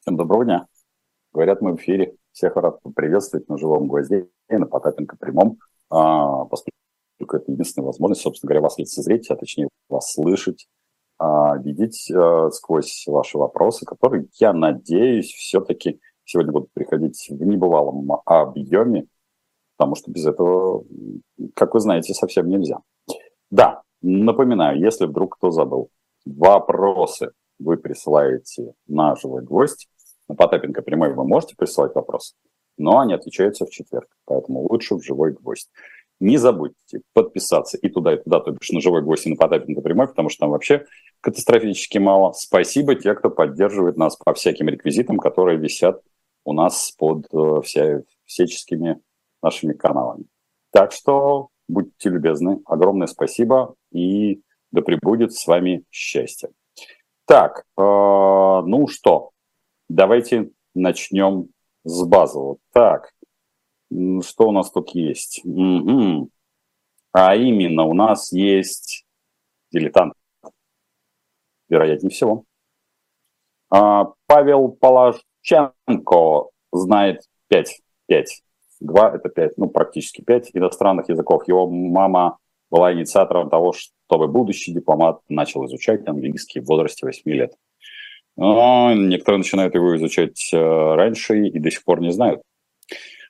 Всем доброго дня. Говорят, мы в эфире. Всех рад приветствовать на живом гвозде и на Потапенко прямом, а, поскольку это единственная возможность, собственно говоря, вас лицезреть, а точнее вас слышать, а, видеть а, сквозь ваши вопросы, которые, я надеюсь, все-таки сегодня будут приходить в небывалом объеме, потому что без этого, как вы знаете, совсем нельзя. Да, напоминаю, если вдруг кто забыл, вопросы вы присылаете на живой гвоздь, на Потапенко прямой вы можете присылать вопросы, но они отвечаются в четверг, поэтому лучше в живой гвоздь. Не забудьте подписаться и туда, и туда, то бишь на живой гвоздь и на Потапенко прямой, потому что там вообще катастрофически мало. Спасибо те, кто поддерживает нас по всяким реквизитам, которые висят у нас под э, вся, всяческими нашими каналами. Так что будьте любезны, огромное спасибо и да пребудет с вами счастье. Так, э, ну что, Давайте начнем с базового. Так, что у нас тут есть? Угу. А именно, у нас есть дилетант. Вероятнее всего. А, Павел Положченко знает 5. 5. 2 – это 5, ну, практически 5 иностранных языков. Его мама была инициатором того, чтобы будущий дипломат начал изучать английский в возрасте 8 лет. Но некоторые начинают его изучать э, раньше и до сих пор не знают.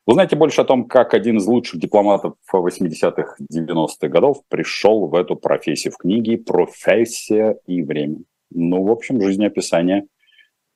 Узнайте больше о том, как один из лучших дипломатов 80-х, 90-х годов пришел в эту профессию в книге «Профессия и время». Ну, в общем, жизнеописание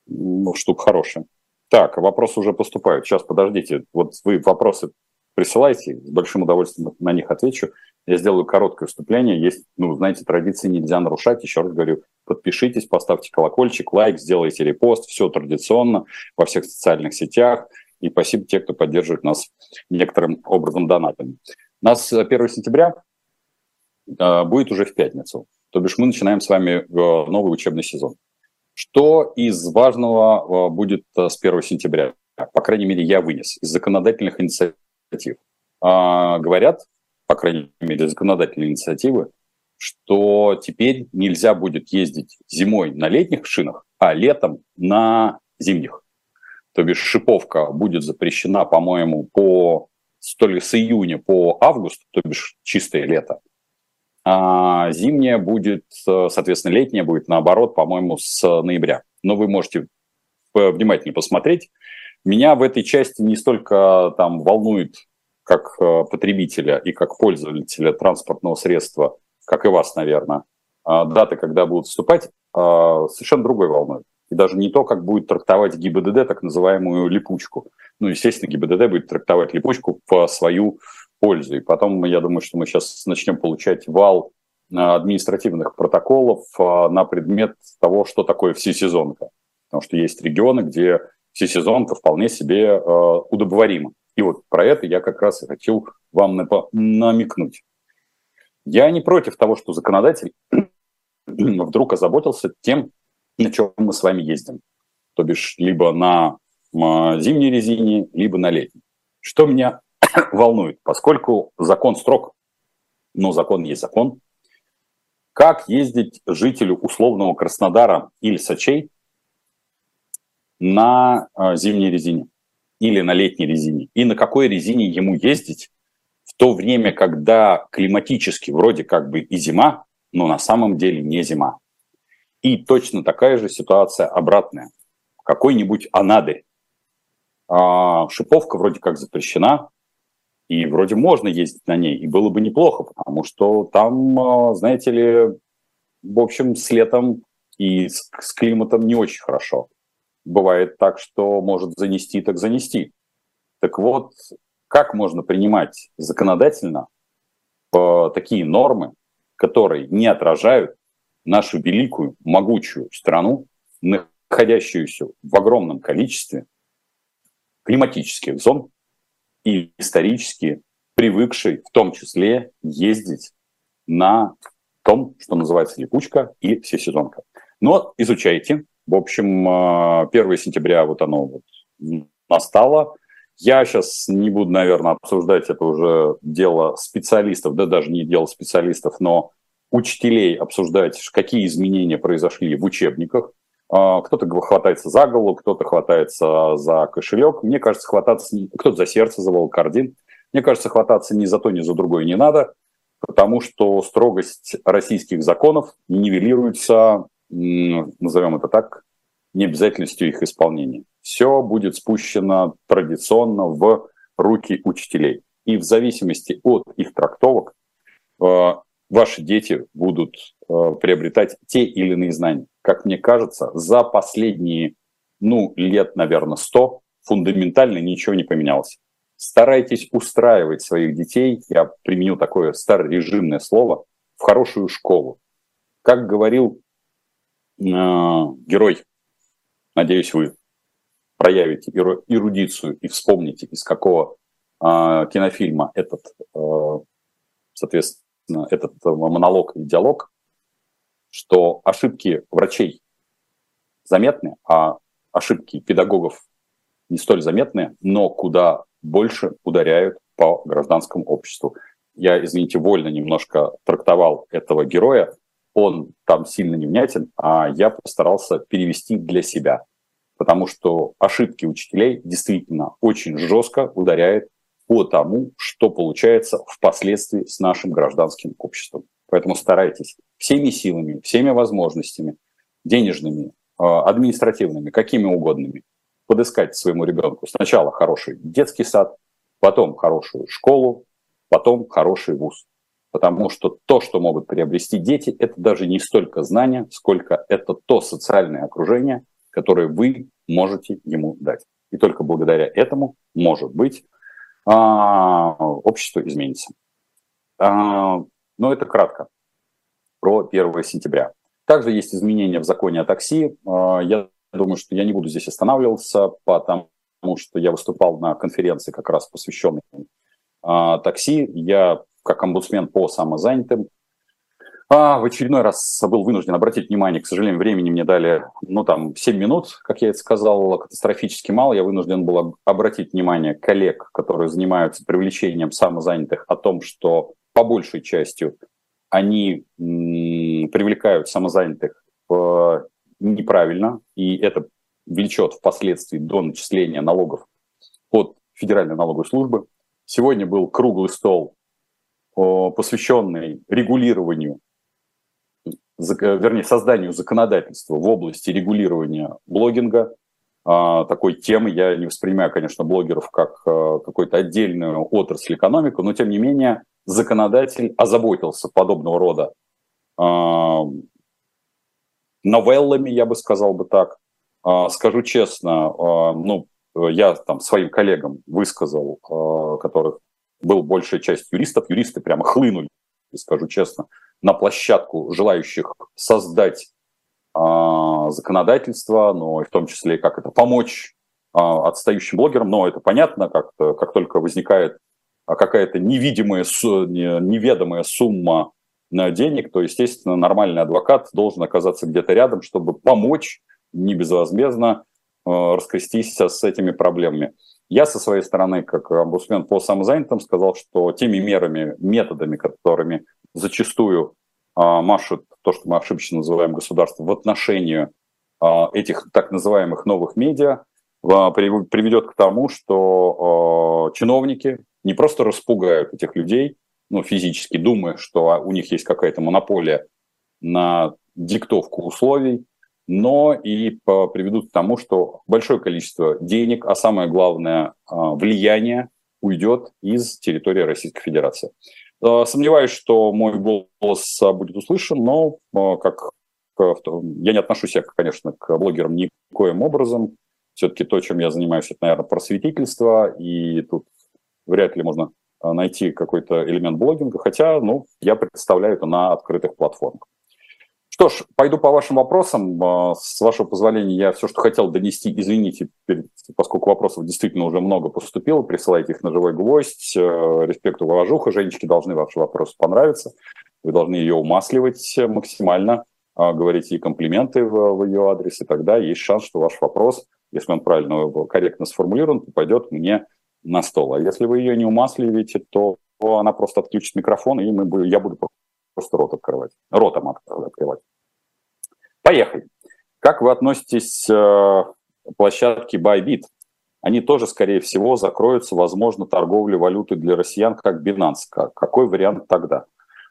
ну, штука хорошая. Так, вопросы уже поступают. Сейчас, подождите. Вот вы вопросы присылайте, с большим удовольствием на них отвечу. Я сделаю короткое вступление. Есть, ну, знаете, традиции нельзя нарушать. Еще раз говорю, подпишитесь, поставьте колокольчик, лайк, сделайте репост. Все традиционно во всех социальных сетях. И спасибо те, кто поддерживает нас некоторым образом донатами. Нас 1 э, сентября э, будет уже в пятницу. То бишь мы начинаем с вами э, новый учебный сезон. Что из важного будет с 1 сентября? По крайней мере, я вынес из законодательных инициатив. Говорят, по крайней мере, законодательной инициативы, что теперь нельзя будет ездить зимой на летних шинах, а летом на зимних. То бишь шиповка будет запрещена, по-моему, по то ли с июня по август, то бишь чистое лето, а зимняя будет, соответственно, летняя будет наоборот, по-моему, с ноября. Но вы можете внимательно посмотреть. Меня в этой части не столько там волнует как э, потребителя и как пользователя транспортного средства, как и вас, наверное, а, даты, когда будут вступать, а, совершенно другой волной. И даже не то, как будет трактовать ГИБДД так называемую липучку. Ну, естественно, ГИБДД будет трактовать липучку в свою пользу. И потом, я думаю, что мы сейчас начнем получать вал а, административных протоколов на предмет того, что такое всесезонка. Потому что есть регионы, где всесезонка вполне себе удобоварима. И вот про это я как раз и хотел вам намекнуть. Я не против того, что законодатель вдруг озаботился тем, на чем мы с вами ездим. То бишь либо на зимней резине, либо на летней. Что меня волнует, поскольку закон строг, но закон есть закон, как ездить жителю условного Краснодара или Сочей на а, зимней резине? Или на летней резине, и на какой резине ему ездить в то время, когда климатически вроде как бы и зима, но на самом деле не зима. И точно такая же ситуация обратная. Какой-нибудь Анадырь. А, шиповка вроде как запрещена, и вроде можно ездить на ней, и было бы неплохо, потому что там, а, знаете ли, в общем, с летом и с климатом не очень хорошо бывает так, что может занести, так занести. Так вот, как можно принимать законодательно э, такие нормы, которые не отражают нашу великую, могучую страну, находящуюся в огромном количестве климатических зон и исторически привыкшей в том числе ездить на том, что называется липучка и всесезонка. Но изучайте, в общем, 1 а, сентября вот оно вот настало. Я сейчас не буду, наверное, обсуждать это уже дело специалистов, да даже не дело специалистов, но учителей обсуждать, какие изменения произошли в учебниках. а, кто-то хватается за голову, кто-то хватается за кошелек. Мне кажется, хвататься... Кто-то за сердце, за волокордин. Мне кажется, хвататься ни за то, ни за другое не надо, потому что строгость российских законов нивелируется, назовем это так, необязательностью их исполнения. Все будет спущено традиционно в руки учителей. И в зависимости от их трактовок э, ваши дети будут э, приобретать те или иные знания. Как мне кажется, за последние, ну, лет, наверное, сто фундаментально ничего не поменялось. Старайтесь устраивать своих детей, я применю такое старорежимное слово, в хорошую школу. Как говорил герой, надеюсь, вы проявите эрудицию и вспомните, из какого э, кинофильма этот, э, соответственно, этот монолог и диалог, что ошибки врачей заметны, а ошибки педагогов не столь заметны, но куда больше ударяют по гражданскому обществу. Я, извините, вольно немножко трактовал этого героя, он там сильно невнятен, а я постарался перевести для себя потому что ошибки учителей действительно очень жестко ударяют по тому, что получается впоследствии с нашим гражданским обществом. Поэтому старайтесь всеми силами, всеми возможностями, денежными, а, административными, какими угодными, подыскать своему ребенку сначала хороший детский сад, потом хорошую школу, потом хороший вуз. Потому что то, что могут приобрести дети, это даже не столько знания, сколько это то социальное окружение, которые вы можете ему дать. И только благодаря этому, может быть, а, общество изменится. А, но это кратко про 1 сентября. Также есть изменения в законе о такси. А, я думаю, что я не буду здесь останавливаться, потому что я выступал на конференции, как раз посвященной такси. Я, как омбудсмен по самозанятым, а, в очередной раз был вынужден обратить внимание, к сожалению, времени мне дали, ну, там, 7 минут, как я это сказал, катастрофически мало. Я вынужден был обратить внимание коллег, которые занимаются привлечением самозанятых, о том, что по большей части они привлекают самозанятых э, неправильно, и это влечет впоследствии до начисления налогов от Федеральной налоговой службы. Сегодня был круглый стол, посвященный регулированию вернее, созданию законодательства в области регулирования блогинга. А, такой темы я не воспринимаю, конечно, блогеров как а, какую-то отдельную отрасль экономику, но тем не менее законодатель озаботился подобного рода а, новеллами, я бы сказал бы так. Скажу честно, ну, я там своим коллегам высказал, которых был большая часть юристов, юристы прямо хлынули, скажу честно, на площадку желающих создать э, законодательство, но и в том числе как это помочь э, отстающим блогерам. Но это понятно, как, как только возникает какая-то невидимая, неведомая сумма денег, то, естественно, нормальный адвокат должен оказаться где-то рядом, чтобы помочь не безвозмездно э, раскрестись с этими проблемами. Я со своей стороны, как омбудсмен по самозанятым, сказал, что теми мерами, методами, которыми зачастую а, машут то, что мы ошибочно называем государством, в отношении а, этих так называемых новых медиа, а, приведет к тому, что а, чиновники не просто распугают этих людей, ну, физически, думая, что у них есть какая-то монополия на диктовку условий, но и приведут к тому, что большое количество денег, а самое главное а, влияние уйдет из территории Российской Федерации. А, сомневаюсь, что мой голос будет услышан, но а, как я не отношусь, конечно, к блогерам никоим образом. Все-таки то, чем я занимаюсь, это, наверное, просветительство, и тут вряд ли можно найти какой-то элемент блогинга, хотя, ну, я представляю это на открытых платформах. Что ж, пойду по вашим вопросам. А, с вашего позволения, я все, что хотел донести, извините, поскольку вопросов действительно уже много поступило, присылайте их на живой гвоздь. Э, респект, уважуха. Женечке должны ваши вопросы понравиться. Вы должны ее умасливать максимально, а, говорить ей комплименты в, в ее адрес, и тогда есть шанс, что ваш вопрос, если он правильно, корректно сформулирован, попадет мне на стол. А если вы ее не умасливаете, то она просто отключит микрофон, и мы, я буду просто рот открывать, ротом открывать. Поехали. Как вы относитесь к площадке Bybit? Они тоже, скорее всего, закроются, возможно, торговлей валюты для россиян, как Binance. Какой вариант тогда?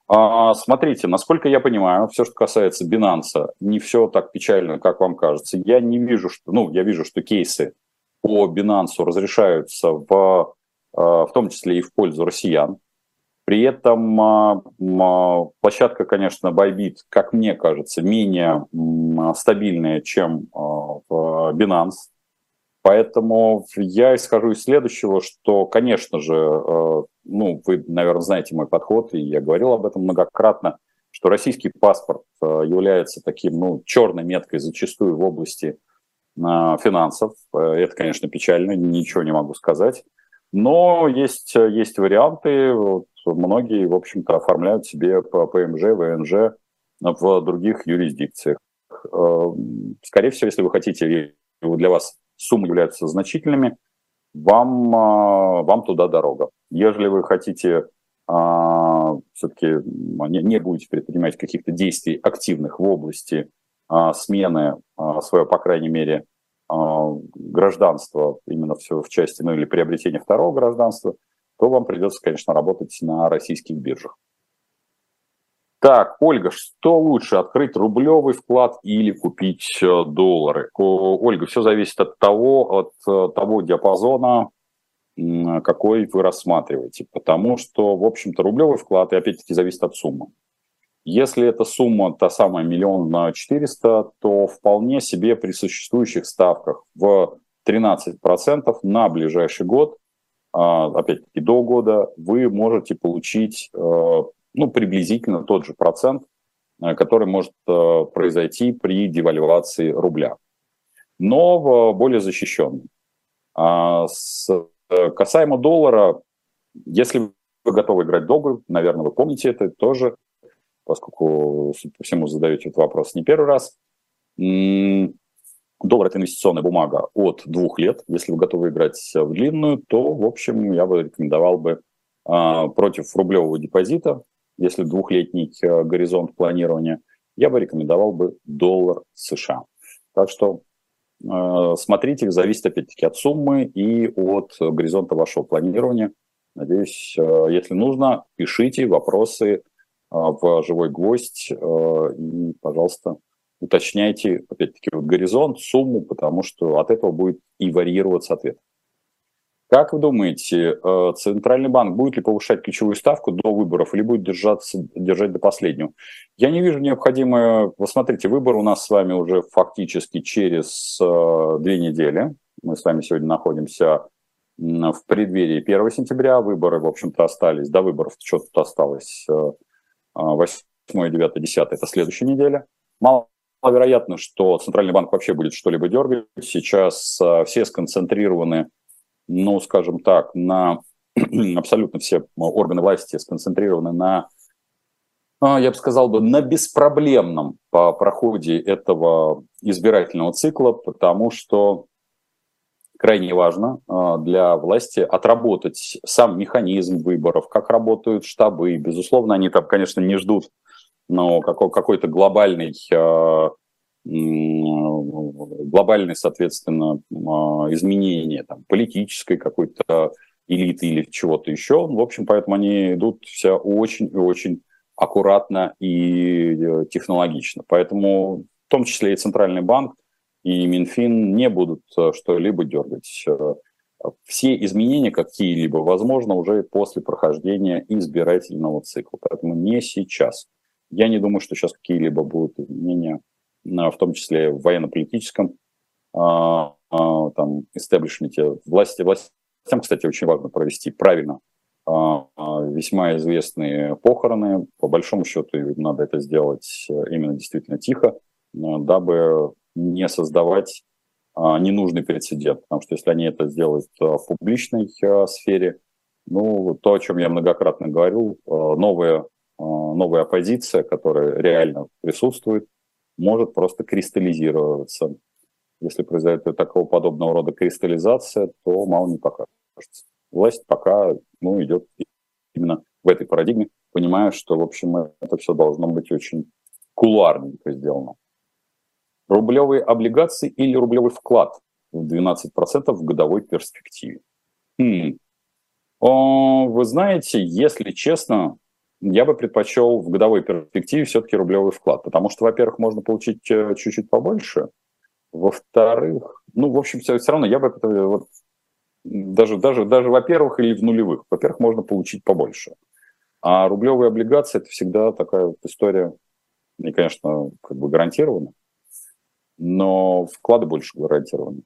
А, смотрите, насколько я понимаю, все, что касается Binance, не все так печально, как вам кажется. Я не вижу, что, ну, я вижу, что кейсы по Binance разрешаются в, а, в том числе и в пользу россиян. При этом а, площадка, конечно, Bybit, как мне кажется, менее стабильная, чем в Binance. Поэтому я исхожу из следующего, что, конечно же, э, ну, вы, наверное, знаете мой подход, и я говорил об этом многократно, что российский паспорт э, является таким, ну, черной меткой зачастую в области э, финансов. Это, конечно, печально, ничего не могу сказать. Но есть, есть варианты, многие, в общем-то, оформляют себе по ПМЖ, ВНЖ в других юрисдикциях. Скорее всего, если вы хотите, для вас суммы являются значительными, вам, а, вам туда дорога. Ежели вы хотите а, все-таки не, будете предпринимать каких-то действий активных в области смены своего, по крайней мере, гражданства, именно все в части, ну или приобретения второго гражданства, то вам придется, конечно, работать на российских биржах. Так, Ольга, что лучше, открыть рублевый вклад или купить э, доллары? Ольга, все зависит от того, от э, того диапазона, какой вы рассматриваете. Потому что, в общем-то, рублевый вклад, и опять-таки, зависит от суммы. Если эта сумма та самая миллион на 400, то вполне себе при существующих ставках в 13% на ближайший год, опять-таки до года, вы можете получить э, ну, приблизительно тот же процент, э, который может э, произойти при девальвации рубля, но более защищенный. А касаемо доллара, если вы готовы играть долго, наверное, вы помните это тоже, поскольку, по всему, задаете этот вопрос не первый раз. Доллар – это инвестиционная бумага от двух лет. Если вы готовы играть в длинную, то, в общем, я бы рекомендовал бы а, против рублевого депозита если двухлетний э, горизонт планирования, я бы рекомендовал бы доллар США. Так что э, смотрите, зависит опять-таки от суммы и от горизонта вашего планирования. Надеюсь, э, если нужно, пишите вопросы в живой гвоздь и, пожалуйста, уточняйте, опять-таки, вот горизонт, сумму, потому что от этого будет и варьироваться ответ. Как вы думаете, э, Центральный банк будет ли повышать ключевую ставку до выборов или будет держаться, держать до последнего? Я не вижу необходимое... Вы смотрите, выбор у нас с вами уже фактически через э, две недели. Мы с вами сегодня находимся в преддверии 1 сентября. Выборы, в общем-то, остались. До выборов что тут осталось? 8, 9, 10 – это следующая неделя. Маловероятно, что Центральный банк вообще будет что-либо дергать. Сейчас э, все сконцентрированы ну, скажем так, на абсолютно все органы власти сконцентрированы на, а, я бы сказал бы, на беспроблемном по проходе этого избирательного цикла, потому что крайне важно а, для власти отработать сам механизм выборов, как работают штабы. Безусловно, они там, конечно, не ждут но какой-то глобальный а, глобальные, соответственно, а, изменения там, политической какой-то элиты или чего-то еще. В общем, поэтому они идут все очень и очень аккуратно и э, технологично. Поэтому в том числе и Центральный банк, и Минфин не будут э, что-либо дергать. Э, все изменения какие-либо возможно уже после прохождения избирательного цикла. Поэтому не сейчас. Я не думаю, что сейчас какие-либо будут изменения в том числе в военно-политическом а, а, там, истеблишменте. Власти, властям, кстати, очень важно провести правильно весьма известные похороны. По большому счету надо это сделать э, именно действительно тихо, дабы не создавать ненужный прецедент. Потому что если они это сделают в публичной сфере, ну, то, о чем я многократно говорил, новая, новая оппозиция, которая реально присутствует, может просто кристаллизироваться. Если произойдет такого подобного рода кристаллизация, то мало не покажется. Власть пока ну, идет именно в этой парадигме, понимая, что, в общем, это все должно быть очень кулуарненько сделано. Рублевые облигации или рублевый вклад в 12% в годовой перспективе? Хм. О, вы знаете, если честно, я бы предпочел в годовой перспективе все-таки рублевый вклад, потому что, во-первых, можно получить э, чуть-чуть побольше, во-вторых, ну, в общем, все, все равно я бы вот, даже, даже, даже, во-первых, или в нулевых. Во-первых, можно получить побольше. А рублевые облигации – это всегда такая вот история, не, конечно, как бы гарантирована, но вклады больше гарантированы.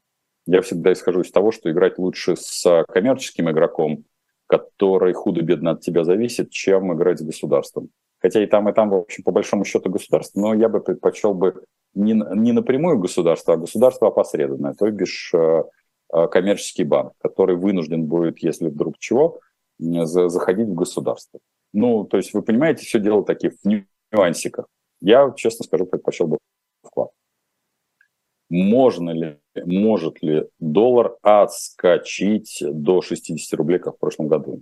Я всегда исхожу из того, что играть лучше с коммерческим игроком, который худо-бедно от тебя зависит, чем играть с государством. Хотя и там, и там, в общем, по большому счету государство, но я бы предпочел бы не, не напрямую государство, а государство опосредованное, то бишь э, э, коммерческий банк, который вынужден будет, если вдруг чего, заходить в государство. Ну, то есть вы понимаете, все дело таких в нюансиках. Я, честно скажу, предпочел бы. Можно ли, может ли доллар отскочить до 60 рублей, как в прошлом году?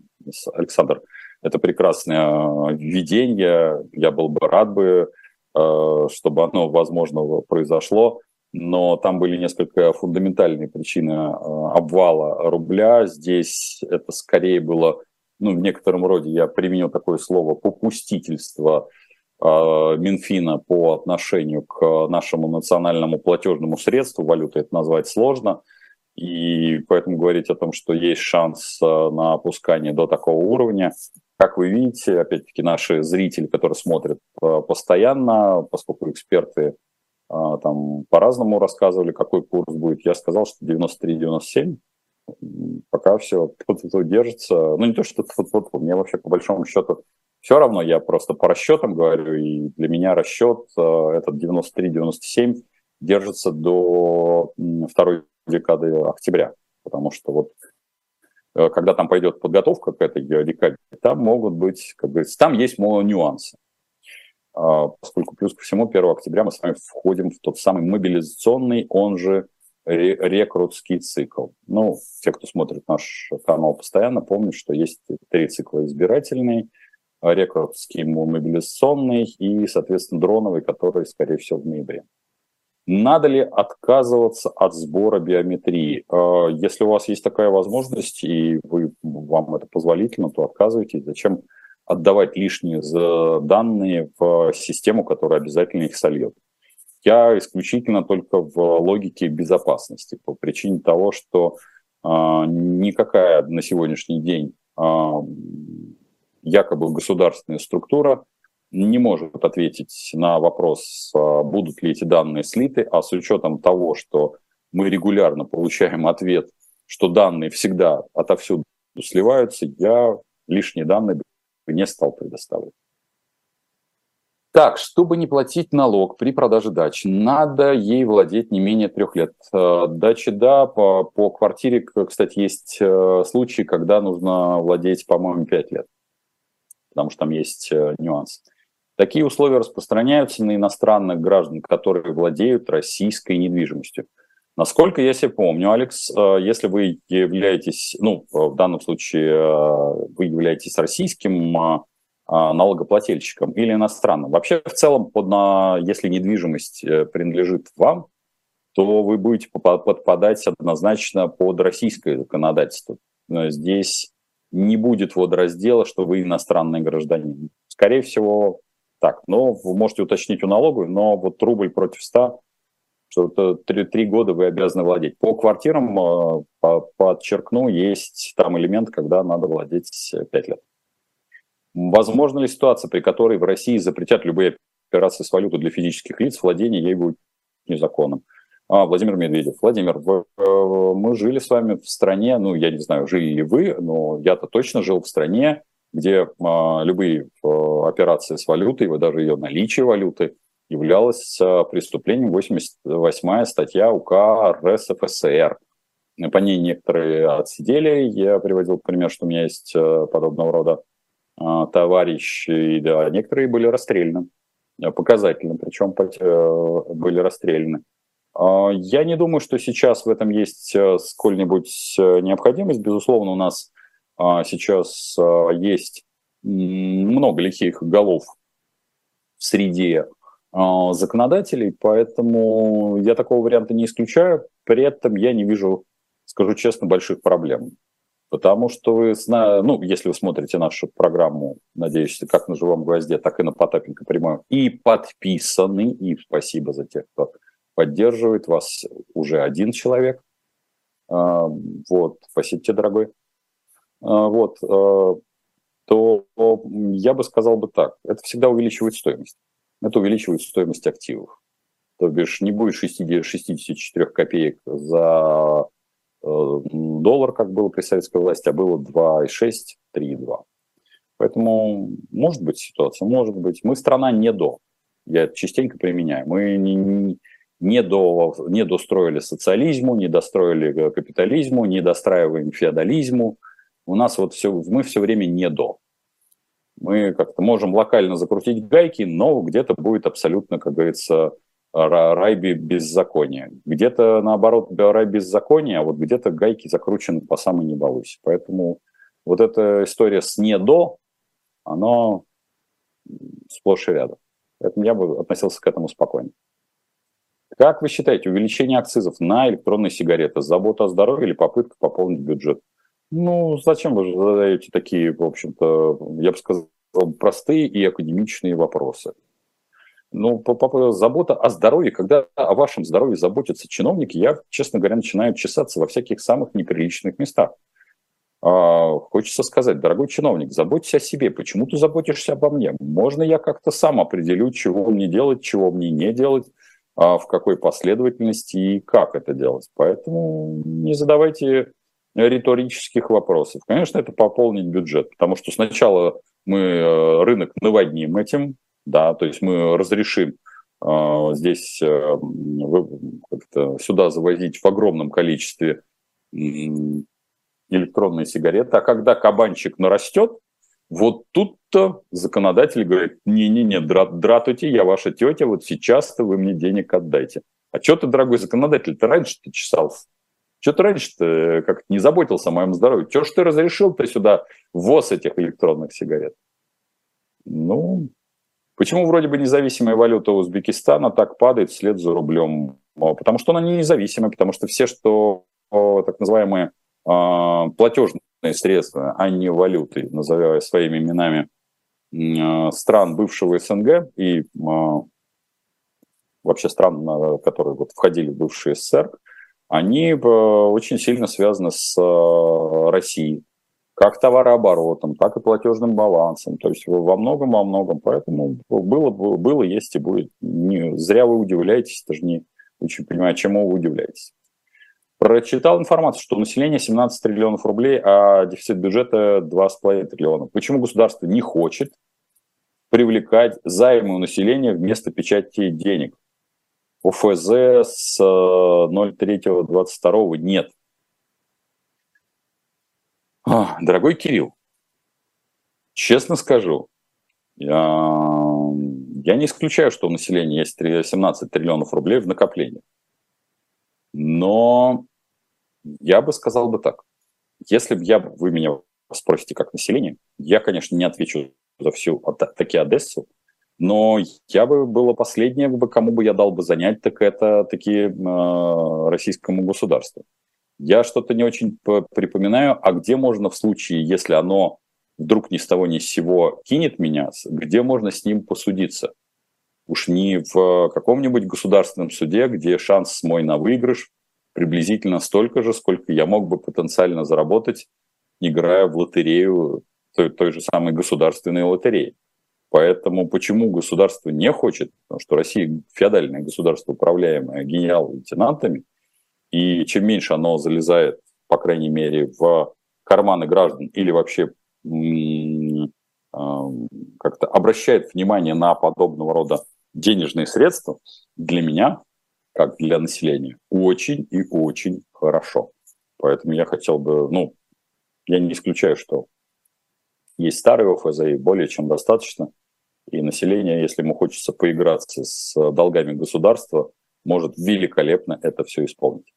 Александр, это прекрасное введение. Я был бы рад бы, э, чтобы оно, возможно, произошло. Но там были несколько фундаментальные причины э, обвала рубля. Здесь это скорее было, ну, в некотором роде я применил такое слово, попустительство Минфина по отношению к нашему национальному платежному средству, валюты это назвать сложно, и поэтому говорить о том, что есть шанс на опускание до такого уровня, как вы видите, опять-таки, наши зрители, которые смотрят э, постоянно, поскольку эксперты э, там по-разному рассказывали, какой курс будет, я сказал, что 93-97. Пока все держится. Ну, не то, что вот, вот, мне вообще по большому счету все равно, я просто по расчетам говорю, и для меня расчет э, этот 93-97 держится до второй декады октября, потому что вот Э, когда там пойдет подготовка к этой декаде, там могут быть, как говорится, там есть нюансы. А, поскольку плюс ко всему 1 октября мы с вами входим в тот самый мобилизационный, он же рекрутский цикл. Ну, те, кто смотрит наш канал постоянно, помнят, что есть три цикла избирательный, рекрутский, мобилизационный и, соответственно, дроновый, который, скорее всего, в ноябре. Надо ли отказываться от сбора биометрии? А, если у вас есть такая возможность, и вы, вам это позволительно, то отказывайтесь. Зачем отдавать лишние данные в систему, которая обязательно их сольет? Я исключительно только в логике безопасности, по причине того, что а, никакая на сегодняшний день а, якобы государственная структура не может ответить на вопрос, а, будут ли эти данные слиты, а с учетом того, что мы регулярно получаем ответ, что данные всегда отовсюду сливаются, я лишние данные не стал предоставлять. Так, чтобы не платить налог при продаже дачи, надо ей владеть не менее трех лет. А, дачи, да, по, по квартире, кстати, есть э, случаи, когда нужно владеть, по-моему, пять лет, потому что там есть э, нюансы. Такие условия распространяются на иностранных граждан, которые владеют российской недвижимостью. Насколько я себе помню, Алекс, э, если вы являетесь, ну, в данном случае э, вы являетесь российским э, налогоплательщиком или иностранным, вообще в целом, под, если недвижимость принадлежит вам, то вы будете подпадать однозначно под российское законодательство. Здесь не будет водораздела, что вы иностранный гражданин. Скорее всего, так. Но вы можете уточнить у налоговой, но вот рубль против 100, что это три, три года вы обязаны владеть. По квартирам, э, по, подчеркну, есть там элемент, когда надо владеть 5 лет. Возможно ли ситуация, при которой в России запретят любые операции с валютой для физических лиц, владение ей будет незаконным? А, Владимир Медведев. Владимир, вы, э, мы жили с вами в стране, ну, я не знаю, жили ли вы, но я-то точно жил в стране, где а, любые а, операции с валютой, даже ее наличие валюты, являлось а, преступлением 88 статья УК РСФСР. По ней некоторые отсидели. Я приводил пример, что у меня есть подобного рода товарищи, и да, некоторые были расстреляны. Показательно, причем были расстреляны. Я не думаю, что сейчас в этом есть сколь-нибудь необходимость. Безусловно, у нас а сейчас а, есть много лихих голов в среде э, законодателей, поэтому я такого варианта не исключаю. При этом я не вижу, скажу честно, больших проблем. Потому что вы, ну, если вы смотрите нашу программу, надеюсь, как на живом гвозде, так и на Потапенко прямой, и подписаны, и спасибо за тех, кто поддерживает вас уже один человек. А, вот, спасибо тебе, дорогой. А, вот, а, то я бы сказал бы так, это всегда увеличивает стоимость. Это увеличивает стоимость активов. То бишь не будет 60, 64 копеек за Э, доллар, как было при советской власти, а было 2,6, 3,2. Поэтому может быть ситуация, может быть. Мы страна не до. Я это частенько применяю. Мы не, не, до, не достроили социализму, не достроили капитализму, не достраиваем феодализму. У нас вот все, мы все время не до. Мы как-то можем локально закрутить гайки, но где-то будет абсолютно, как говорится, рай беззакония. Где-то, наоборот, рай беззакония, а вот где-то гайки закручены по самой не Поэтому вот эта история с «не до», она сплошь и рядом. Поэтому я бы относился к этому спокойно. Как вы считаете, увеличение акцизов на электронные сигареты, забота о здоровье или попытка пополнить бюджет? Ну, зачем вы задаете такие, в общем-то, я бы сказал, простые и академичные вопросы? Ну, по, по, забота о здоровье, когда о вашем здоровье заботятся чиновники, я, честно говоря, начинаю чесаться во всяких самых неприличных местах. А, хочется сказать, дорогой чиновник, заботься о себе. Почему ты заботишься обо мне? Можно я как-то сам определю, чего мне делать, чего мне не делать, а в какой последовательности и как это делать. Поэтому не задавайте риторических вопросов. Конечно, это пополнить бюджет, потому что сначала мы э, рынок наводним этим, да, то есть мы разрешим э, здесь э, сюда завозить в огромном количестве электронные сигареты, а когда кабанчик нарастет, вот тут-то законодатель говорит, не-не-не, дратуйте, я ваша тетя, вот сейчас-то вы мне денег отдайте. А что ты, дорогой законодатель, ты раньше-то чесался? Что ты раньше-то как не заботился о моем здоровье? Чего ж ты разрешил ты сюда ввоз этих электронных сигарет? Ну, Почему вроде бы независимая валюта Узбекистана так падает вслед за рублем? Потому что она не независимая, потому что все, что так называемые а, платежные средства, а не валюты, называя своими именами а, стран бывшего СНГ и вообще стран, которые вот входили в бывший СССР, они очень сильно связаны с Россией как товарооборотом, так и платежным балансом. То есть во многом, во многом. Поэтому было, было, есть и будет. Не, зря вы удивляетесь, даже не очень понимаю, чему вы удивляетесь. Прочитал информацию, что население 17 триллионов рублей, а дефицит бюджета 2,5 триллиона. Почему государство не хочет привлекать займы у населения вместо печати денег? ОФЗ с 03.22 нет. А, дорогой Кирилл, честно скажу, я не исключаю, что у населения есть 17 триллионов рублей в накоплении. Но я бы сказал бы так. Если бы я, вы меня спросите как население, я, конечно, не отвечу за всю таки Одессу, но я бы было последнее, кому бы я дал бы занять, так это такие э, российскому государству. Я что-то не очень припоминаю, а где можно в случае, если оно вдруг ни с того ни с сего кинет меня, где можно с ним посудиться? Уж не в каком-нибудь государственном суде, где шанс мой на выигрыш приблизительно столько же, сколько я мог бы потенциально заработать, играя в лотерею той, той же самой государственной лотереи. Поэтому почему государство не хочет, потому что Россия феодальное государство, управляемое генерал-лейтенантами – и чем меньше оно залезает, по крайней мере, в карманы граждан или вообще как-то обращает внимание на подобного рода денежные средства, для меня, как для населения, очень и очень хорошо. Поэтому я хотел бы, ну, я не исключаю, что есть старые ОФЗ и более чем достаточно. И население, если ему хочется поиграться с долгами государства, может великолепно это все исполнить.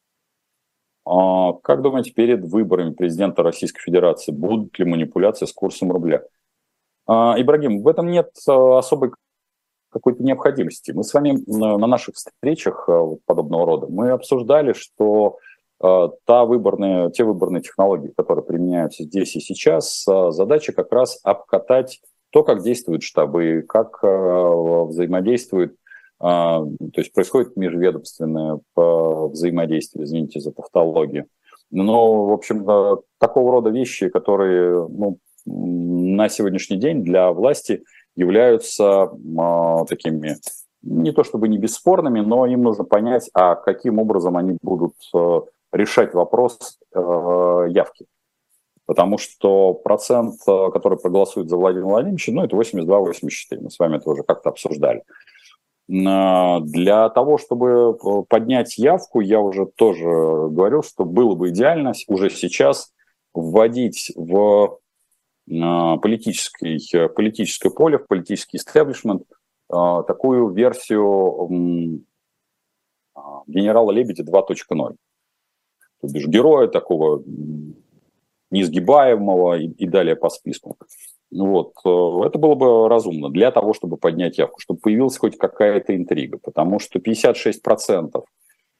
А как думаете, перед выборами президента Российской Федерации будут ли манипуляции с курсом рубля? А, Ибрагим, в этом нет а, особой какой-то необходимости. Мы с вами на наших встречах э, подобного рода, мы обсуждали, что э, та выборные, те выборные технологии, которые применяются здесь и сейчас, э, задача как раз обкатать то, как действуют штабы, как взаимодействуют, то есть происходит межведомственное взаимодействие, извините за тавтологию. Но, в общем, такого рода вещи, которые ну, на сегодняшний день для власти – являются э, такими не то чтобы не бесспорными, но им нужно понять, а каким образом они будут э, решать вопрос э, явки. Потому что процент, э, который проголосует за Владимира Владимировича, ну, это 82-84. Мы с вами это уже как-то обсуждали. Э, для того, чтобы э, поднять явку, я уже тоже говорил, что было бы идеально уже сейчас вводить в политической, э, политическое поле, в политический истеблишмент э, такую версию а, генерала Лебедя 2.0. То бишь героя такого неизгибаемого и, далее по списку. Вот. Э, это было бы разумно для того, чтобы поднять явку, чтобы появилась хоть какая-то интрига, потому что 56%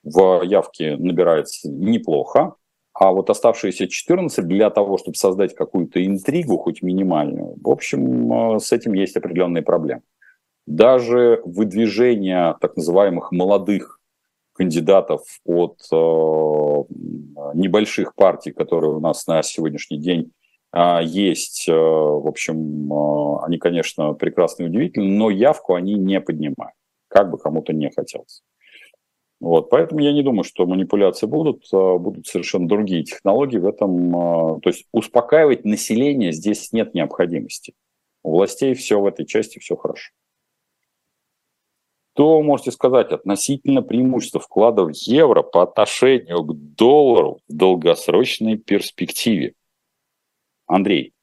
в явке набирается неплохо, а вот оставшиеся 14 для того, чтобы создать какую-то интригу, хоть минимальную, в общем, э, с этим есть определенные проблемы. Даже выдвижение так называемых молодых кандидатов от э, небольших партий, которые у нас на сегодняшний день э, есть, э, в общем, э, они, конечно, прекрасны и удивительны, но явку они не поднимают, как бы кому-то не хотелось. Вот, поэтому я не думаю, что манипуляции будут, а, будут совершенно другие технологии в этом. А, то есть успокаивать население здесь нет необходимости. У властей все в этой части, все хорошо. Что можете сказать относительно преимущества вклада в евро по отношению к доллару в долгосрочной перспективе? Андрей,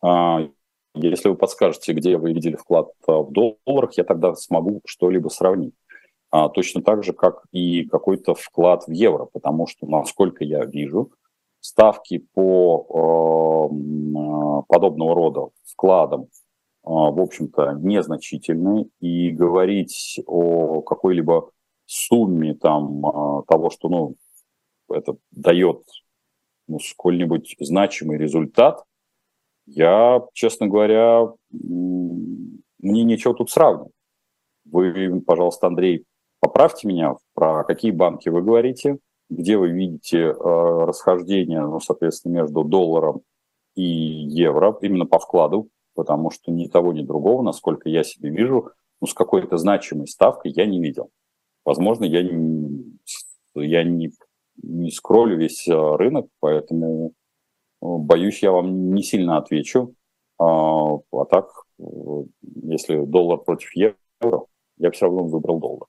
а, если вы подскажете, где вы видели вклад в долларах, я тогда смогу что-либо сравнить а, точно так же, как и какой-то вклад в евро, потому что, насколько я вижу, ставки по э, подобного рода вкладам, э, в общем-то, незначительны, и говорить о какой-либо сумме там, э, того, что ну, это дает ну, сколь-нибудь значимый результат, я, честно говоря, мне нечего тут сравнивать. Вы, пожалуйста, Андрей, Поправьте меня, про какие банки вы говорите, где вы видите э, расхождение, ну, соответственно, между долларом и евро, именно по вкладу, потому что ни того, ни другого, насколько я себе вижу, ну, с какой-то значимой ставкой я не видел. Возможно, я не, я не, не скроллю весь э, рынок, поэтому э, боюсь, я вам не сильно отвечу. А, а так, э, если доллар против евро, я все равно выбрал доллар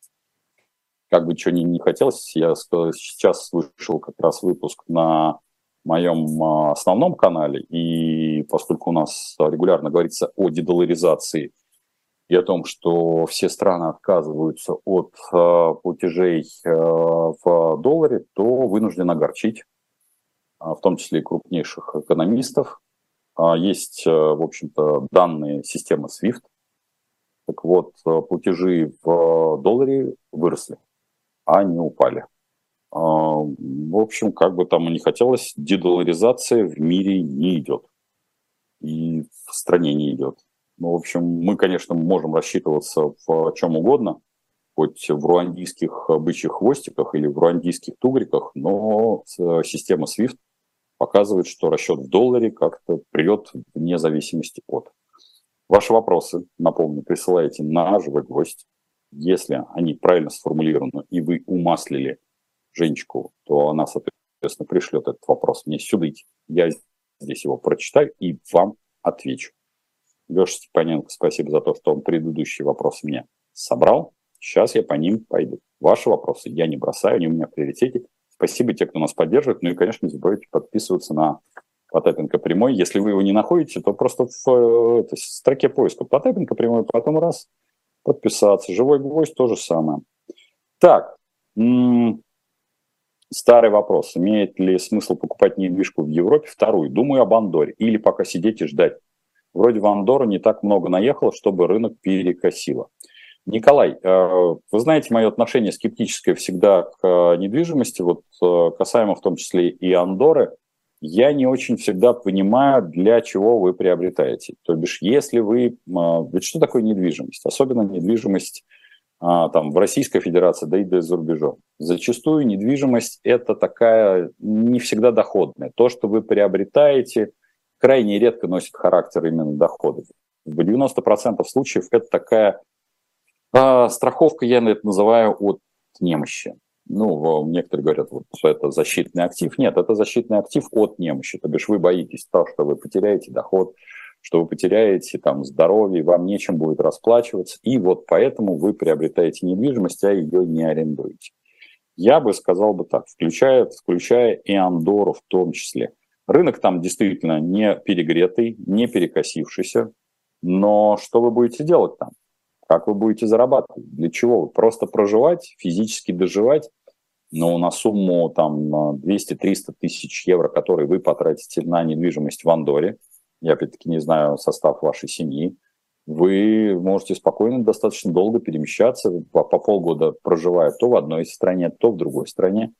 как бы что ни не хотелось, я сейчас слышал как раз выпуск на моем а, основном канале, и поскольку у нас регулярно говорится о дедоларизации и о том, что все страны отказываются от а, платежей а, в долларе, то вынужден огорчить, в том числе и крупнейших экономистов. Есть, в общем-то, данные системы SWIFT. Так вот, платежи в долларе выросли а не упали. В общем, как бы там и не хотелось, дедоларизация в мире не идет. И в стране не идет. Ну, в общем, мы, конечно, можем рассчитываться в чем угодно, хоть в руандийских бычьих хвостиках или в руандийских тугриках, но система SWIFT показывает, что расчет в долларе как-то придет вне зависимости от. Ваши вопросы, напомню, присылайте на живой гвоздь если они правильно сформулированы, и вы умаслили Женечку, то она, соответственно, пришлет этот вопрос мне сюда. Я здесь его прочитаю и вам отвечу. Леша Степаненко, спасибо за то, что он предыдущий вопрос мне собрал. Сейчас я по ним пойду. Ваши вопросы я не бросаю, они у меня в приоритете. Спасибо те, кто нас поддерживает. Ну и, конечно, не забывайте подписываться на Потапенко прямой. Если вы его не находите, то просто в, э, в строке поиска Потапенко прямой, потом раз – подписаться. Живой гвоздь то же самое. Так, старый вопрос. Имеет ли смысл покупать недвижку в Европе? Вторую. Думаю об Андоре. Или пока сидеть и ждать вроде в Андору не так много наехало, чтобы рынок перекосило. Николай, э, вы знаете мое отношение скептическое всегда к э, недвижимости, вот э, касаемо в том числе и Андоры. Я не очень всегда понимаю, для чего вы приобретаете. То бишь, если вы... Ведь что такое недвижимость? Особенно недвижимость там, в Российской Федерации, да и за рубежом. Зачастую недвижимость – это такая не всегда доходная. То, что вы приобретаете, крайне редко носит характер именно доходов. В 90% случаев это такая а, страховка, я это называю, от немощи. Ну, некоторые говорят, вот, это защитный актив. Нет, это защитный актив от немощи. То бишь вы боитесь того, что вы потеряете доход, что вы потеряете там здоровье, вам нечем будет расплачиваться, и вот поэтому вы приобретаете недвижимость, а ее не арендуете. Я бы сказал бы так, включая, включая и Андору в том числе. Рынок там действительно не перегретый, не перекосившийся, но что вы будете делать там? Как вы будете зарабатывать? Для чего? Просто проживать, физически доживать, но на сумму там 200-300 тысяч евро, которые вы потратите на недвижимость в Андоре, я опять-таки не знаю состав вашей семьи, вы можете спокойно достаточно долго перемещаться, по, по полгода проживая то в одной стране, то в другой стране,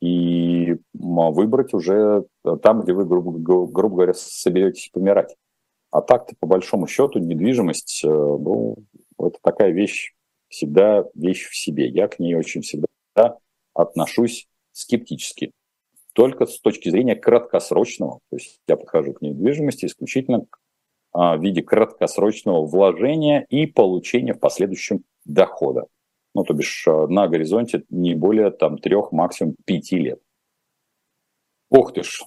и выбрать уже там, где вы, грубо, грубо говоря, соберетесь помирать. А так-то, по большому счету, недвижимость, э, ну, это такая вещь, всегда вещь в себе. Я к ней очень всегда отношусь скептически. Только с точки зрения краткосрочного. То есть я подхожу к недвижимости исключительно а, в виде краткосрочного вложения и получения в последующем дохода. Ну, то бишь э, на горизонте не более там трех, максимум пяти лет. Ох ты ж,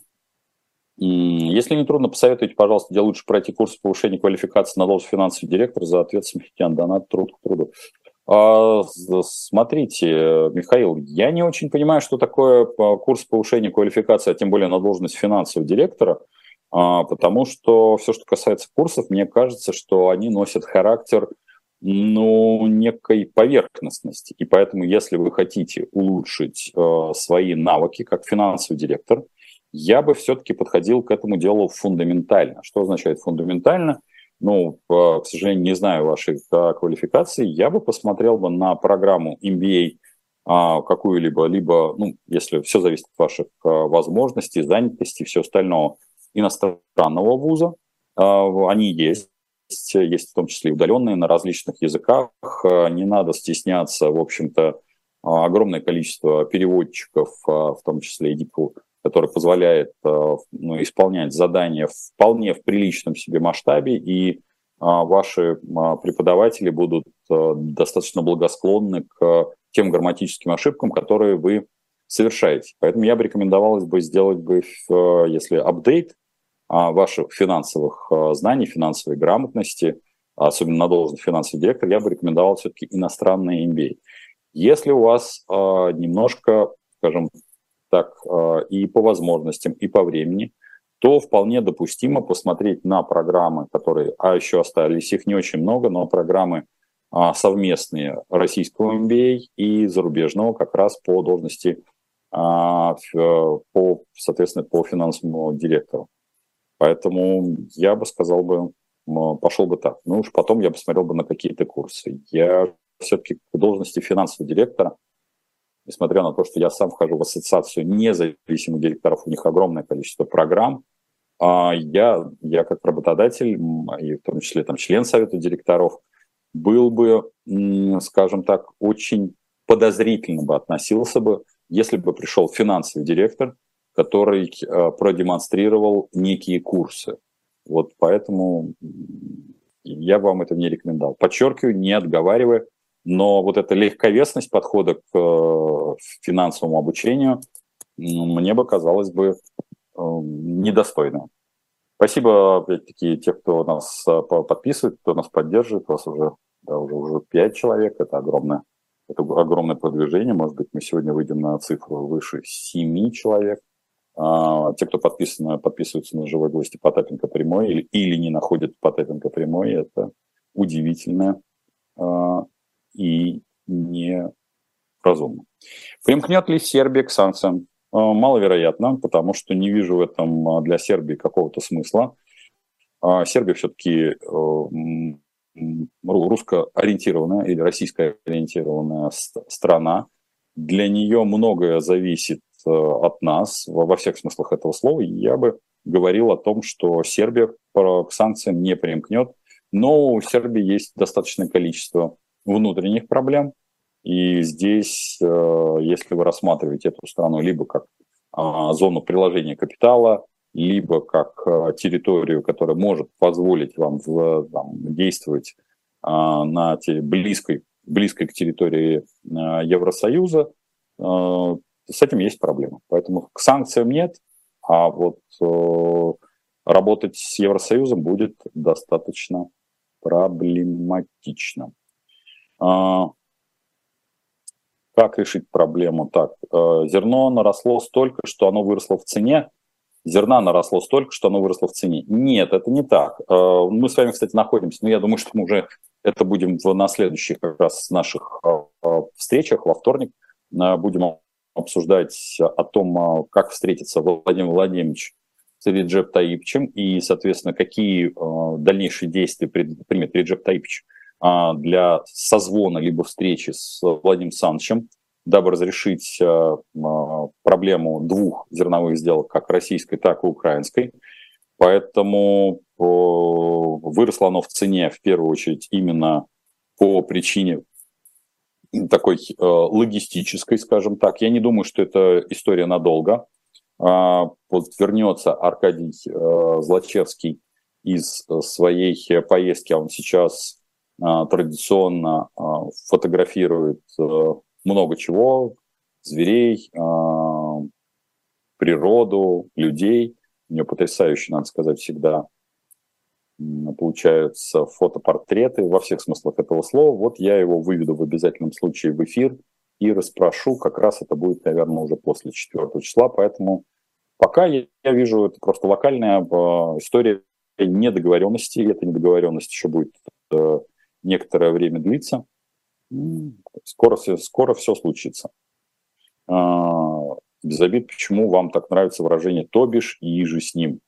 если не трудно, посоветуйте, пожалуйста, где лучше пройти курс повышения квалификации на должность финансового директора за ответ Смехтян. Донат труд к труду. А, смотрите, Михаил, я не очень понимаю, что такое а, курс повышения квалификации, а тем более на должность финансового директора, а, потому что все, что касается курсов, мне кажется, что они носят характер ну, некой поверхностности. И поэтому, если вы хотите улучшить э, свои навыки как финансовый директор – я бы все-таки подходил к этому делу фундаментально. Что означает фундаментально? Ну, к сожалению, не знаю вашей квалификации. Я бы посмотрел бы на программу MBA а, какую-либо, либо, ну, если все зависит от ваших а, возможностей, занятости все остального, иностранного вуза. А, они есть есть в том числе и удаленные на различных языках. Не надо стесняться, в общем-то, огромное количество переводчиков, в том числе и который позволяет э, ну, исполнять задания вполне в приличном себе масштабе, и а, ваши а, преподаватели будут э, достаточно благосклонны к тем грамматическим ошибкам, которые вы совершаете. Поэтому я бы рекомендовалось бы сделать бы, если апдейт а, ваших финансовых э, знаний, финансовой грамотности, особенно на должность финансовый директор, я бы рекомендовал все-таки иностранный MBA. Если у вас немножко, скажем, так э, и по возможностям, и по времени, то вполне допустимо посмотреть на программы, которые, а еще остались, их не очень много, но программы а, совместные российского MBA и зарубежного как раз по должности, а, по, соответственно, по финансовому директору. Поэтому я бы сказал бы, пошел бы так. Ну уж потом я бы смотрел бы на какие-то курсы. Я все-таки к должности финансового директора – несмотря на то, что я сам вхожу в ассоциацию независимых директоров, у них огромное количество программ, а я, я как работодатель, и в том числе там, член совета директоров, был бы, скажем так, очень подозрительно бы относился бы, если бы пришел финансовый директор, который а, продемонстрировал некие курсы. Вот поэтому я вам это не рекомендовал. Подчеркиваю, не отговаривая, но вот эта легковесность подхода к э, финансовому обучению мне бы казалось бы э, недостойной. Спасибо, опять-таки, те, кто нас э, подписывает, кто нас поддерживает. У вас уже, да, уже, уже 5 человек. Это огромное, это огромное продвижение. Может быть, мы сегодня выйдем на цифру выше 7 человек. А, те, кто подписаны, подписываются на «Живой гости» Потапенко прямой или, или не находят Потапенко прямой, это удивительное а, и неразумно. Примкнет ли Сербия к санкциям? Э, маловероятно, потому что не вижу в этом э, для Сербии какого-то смысла. А Сербия все-таки русско-ориентированная или российско-ориентированная страна. Для нее многое зависит от нас во всех смыслах этого слова. Я бы говорил о том, что Сербия к санкциям не примкнет, но у Сербии есть достаточное количество внутренних проблем, и здесь, э, если вы рассматриваете эту страну либо как а, зону приложения капитала, либо как э, территорию, которая может позволить вам там, действовать а, на близкой, близкой к территории э, Евросоюза, с этим есть проблема. Поэтому к санкциям нет, а вот работать с Евросоюзом будет достаточно проблематично. А, как решить проблему? Так, э, зерно наросло столько, что оно выросло в цене. Зерна наросло столько, что оно выросло в цене. Нет, это не так. Э, мы с вами, кстати, находимся, но я думаю, что мы уже это будем на следующих как раз наших э, встречах во вторник. Будем обсуждать о том, как встретиться Владимир Владимирович с Реджеп Таипчем и, соответственно, какие дальнейшие действия примет Реджеп Таипч а, для созвона либо встречи с Владимиром Санычем, дабы разрешить а, а, проблему двух зерновых сделок, как российской, так и украинской. Поэтому выросло оно в цене в первую очередь именно по причине такой логистической, скажем так. Я не думаю, что это история надолго. Вот вернется Аркадий Злачевский из своей поездки, он сейчас а, традиционно а, фотографирует э, много чего, зверей, а, природу, людей. У нее потрясающе, надо сказать, всегда получаются фотопортреты во всех смыслах этого слова. Вот я его выведу в обязательном случае в эфир и расспрошу. Как раз это будет, наверное, уже после 4 числа. Поэтому пока я, я вижу, это просто локальная история недоговоренности. И эта недоговоренность еще будет э, некоторое время длится. Скоро, скоро все случится. А, без обид, почему вам так нравится выражение «то бишь» и «же с ним».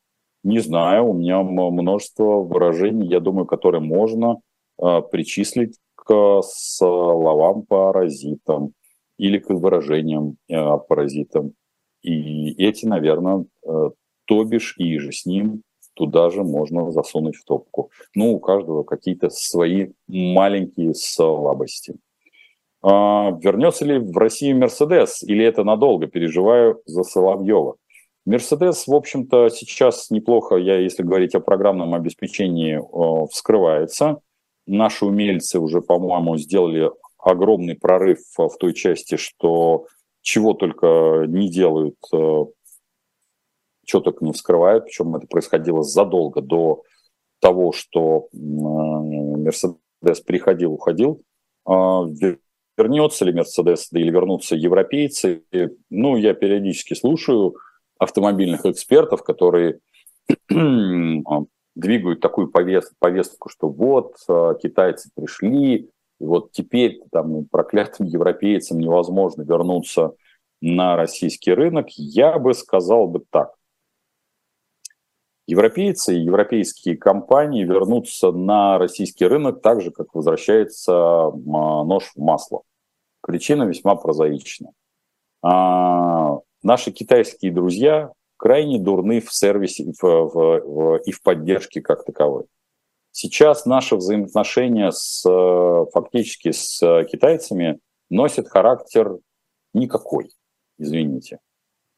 Не знаю, у меня множество выражений, я думаю, которые можно а, причислить к словам паразитам или к выражениям а, паразитам. И эти, наверное, то бишь и же с ним туда же можно засунуть в топку. Ну, у каждого какие-то свои маленькие слабости. А, вернется ли в Россию Мерседес или это надолго? Переживаю за Соловьева. Мерседес, в общем-то, сейчас неплохо, я, если говорить о программном обеспечении, вскрывается. Наши умельцы уже, по-моему, сделали огромный прорыв в той части, что чего только не делают э, что только не вскрывают, причем это происходило задолго до того, что Мерседес приходил, уходил. А, вернется ли Мерседес или вернутся европейцы? Ну, я периодически слушаю автомобильных экспертов, которые а, двигают такую повестку, что вот а, китайцы пришли, и вот теперь там проклятым европейцам невозможно вернуться на российский рынок. Я бы сказал бы так европейцы и европейские компании вернутся на российский рынок так же, как возвращается нож в масло. Причина весьма прозаична. А, наши китайские друзья крайне дурны в сервисе и в, в, в, и в поддержке как таковой. Сейчас наши взаимоотношения с, фактически с китайцами носят характер никакой, извините.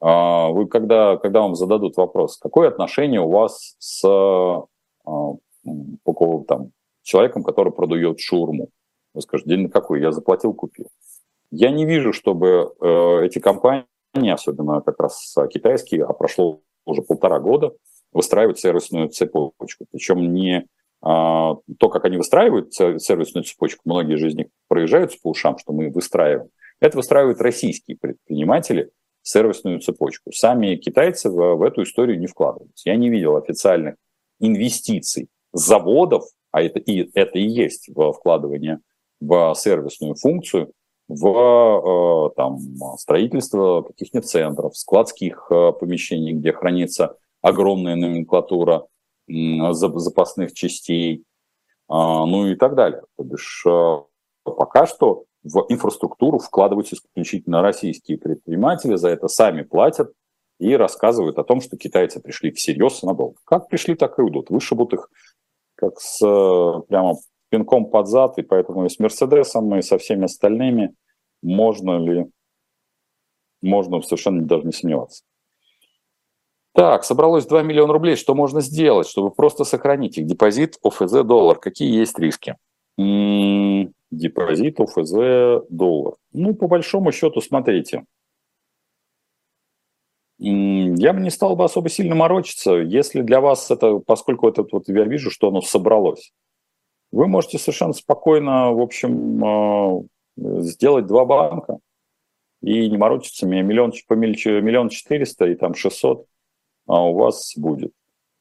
А, вы когда, когда вам зададут вопрос, какое отношение у вас с а, там, человеком, который продает шурму? Вы скажете, день какой? Я заплатил, купил. Я не вижу, чтобы э, эти компании, особенно как раз китайские, а прошло уже полтора года, выстраивают сервисную цепочку. Причем не а, то, как они выстраивают сервисную цепочку, многие же из них проезжаются по ушам, что мы выстраиваем. Это выстраивают российские предприниматели – сервисную цепочку. Сами китайцы в, в эту историю не вкладываются. Я не видел официальных инвестиций заводов, а это и, это и есть вкладывание в сервисную функцию, в э, там, строительство каких-нибудь центров, складских э, помещений, где хранится огромная номенклатура запасных частей, а, ну и так далее. То бишь, а, пока что в инфраструктуру вкладываются исключительно российские предприниматели, за это сами платят и рассказывают о том, что китайцы пришли всерьез и надолго. Как пришли, так и уйдут. Вышибут их как с прямо пинком под зад, и поэтому и с Мерседесом, и со всеми остальными можно ли, можно совершенно даже не сомневаться. Так, собралось 2 миллиона рублей. Что можно сделать, чтобы просто сохранить их? Депозит, ОФЗ, доллар. Какие есть риски? Депозит, ОФЗ, доллар. Ну, по большому счету, смотрите. Я бы не стал бы особо сильно морочиться, если для вас это, поскольку это вот я вижу, что оно собралось, вы можете совершенно спокойно, в общем, а, сделать два банка и не морочиться миллион, миллион четыреста и там шестьсот а у вас будет.